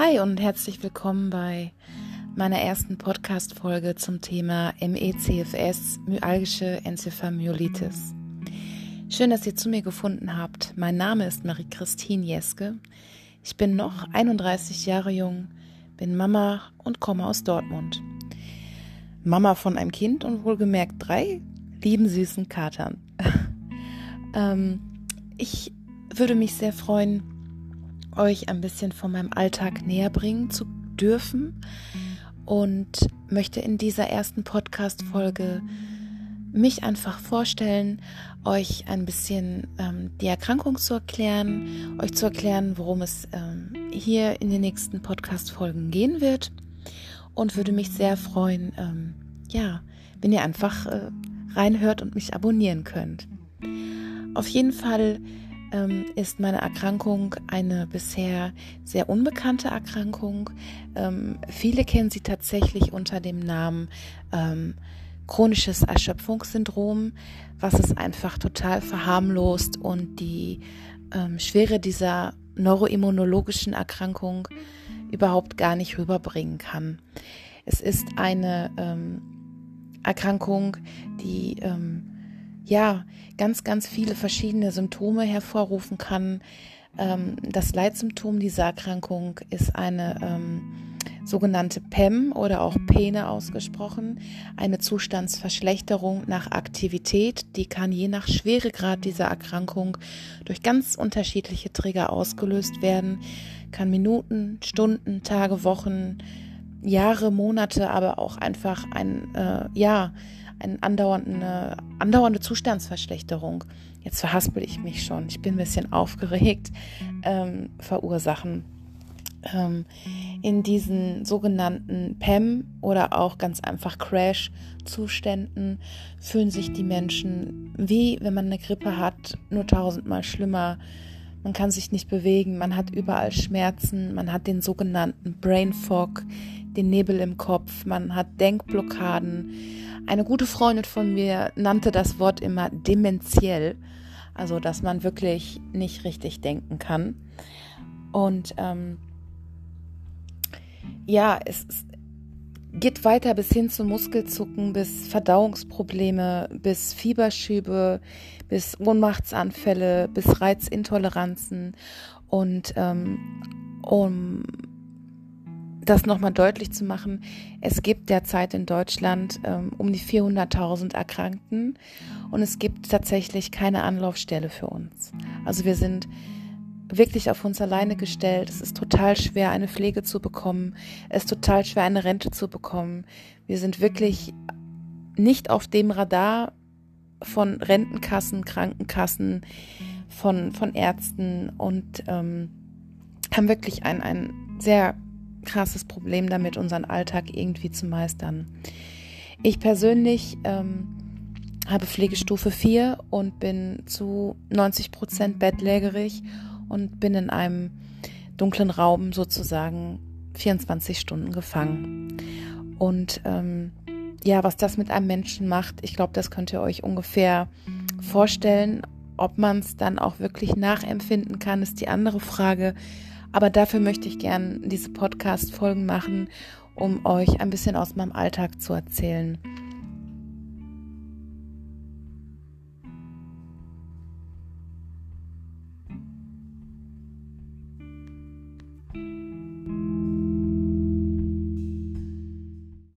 Hi und herzlich willkommen bei meiner ersten Podcast-Folge zum Thema MECFS, myalgische Enzephalmyelitis. Schön, dass ihr zu mir gefunden habt. Mein Name ist Marie-Christine Jeske. Ich bin noch 31 Jahre jung, bin Mama und komme aus Dortmund. Mama von einem Kind und wohlgemerkt drei lieben süßen Katern. ähm, ich würde mich sehr freuen, euch ein bisschen von meinem Alltag näher bringen zu dürfen und möchte in dieser ersten Podcast-Folge mich einfach vorstellen, euch ein bisschen ähm, die Erkrankung zu erklären, euch zu erklären, worum es ähm, hier in den nächsten Podcast-Folgen gehen wird und würde mich sehr freuen, ähm, ja, wenn ihr einfach äh, reinhört und mich abonnieren könnt. Auf jeden Fall ähm, ist meine Erkrankung eine bisher sehr unbekannte Erkrankung. Ähm, viele kennen sie tatsächlich unter dem Namen ähm, chronisches Erschöpfungssyndrom, was es einfach total verharmlost und die ähm, Schwere dieser neuroimmunologischen Erkrankung überhaupt gar nicht rüberbringen kann. Es ist eine ähm, Erkrankung, die ähm, ja, ganz, ganz viele verschiedene Symptome hervorrufen kann. Ähm, das Leitsymptom dieser Erkrankung ist eine ähm, sogenannte PEM oder auch Pene ausgesprochen, eine Zustandsverschlechterung nach Aktivität, die kann je nach Schweregrad dieser Erkrankung durch ganz unterschiedliche Trigger ausgelöst werden, kann Minuten, Stunden, Tage, Wochen, Jahre, Monate, aber auch einfach ein, äh, ja, eine andauernde, andauernde Zustandsverschlechterung, jetzt verhaspel ich mich schon, ich bin ein bisschen aufgeregt, ähm, verursachen. Ähm, in diesen sogenannten PEM oder auch ganz einfach Crash-Zuständen fühlen sich die Menschen wie wenn man eine Grippe hat, nur tausendmal schlimmer. Man kann sich nicht bewegen, man hat überall Schmerzen, man hat den sogenannten Brain Fog, den Nebel im Kopf, man hat Denkblockaden, eine gute Freundin von mir nannte das Wort immer dementiell, also dass man wirklich nicht richtig denken kann. Und ähm, ja, es, es geht weiter bis hin zu Muskelzucken, bis Verdauungsprobleme, bis Fieberschübe, bis Ohnmachtsanfälle, bis Reizintoleranzen. Und ähm, um das nochmal deutlich zu machen, es gibt derzeit in Deutschland ähm, um die 400.000 Erkrankten und es gibt tatsächlich keine Anlaufstelle für uns. Also wir sind wirklich auf uns alleine gestellt. Es ist total schwer, eine Pflege zu bekommen. Es ist total schwer, eine Rente zu bekommen. Wir sind wirklich nicht auf dem Radar von Rentenkassen, Krankenkassen, von, von Ärzten und ähm, haben wirklich ein, ein sehr krasses Problem damit, unseren Alltag irgendwie zu meistern. Ich persönlich ähm, habe Pflegestufe 4 und bin zu 90 Prozent bettlägerig und bin in einem dunklen Raum sozusagen 24 Stunden gefangen. Und ähm, ja, was das mit einem Menschen macht, ich glaube, das könnt ihr euch ungefähr vorstellen. Ob man es dann auch wirklich nachempfinden kann, ist die andere Frage. Aber dafür möchte ich gern diese Podcast-Folgen machen, um euch ein bisschen aus meinem Alltag zu erzählen.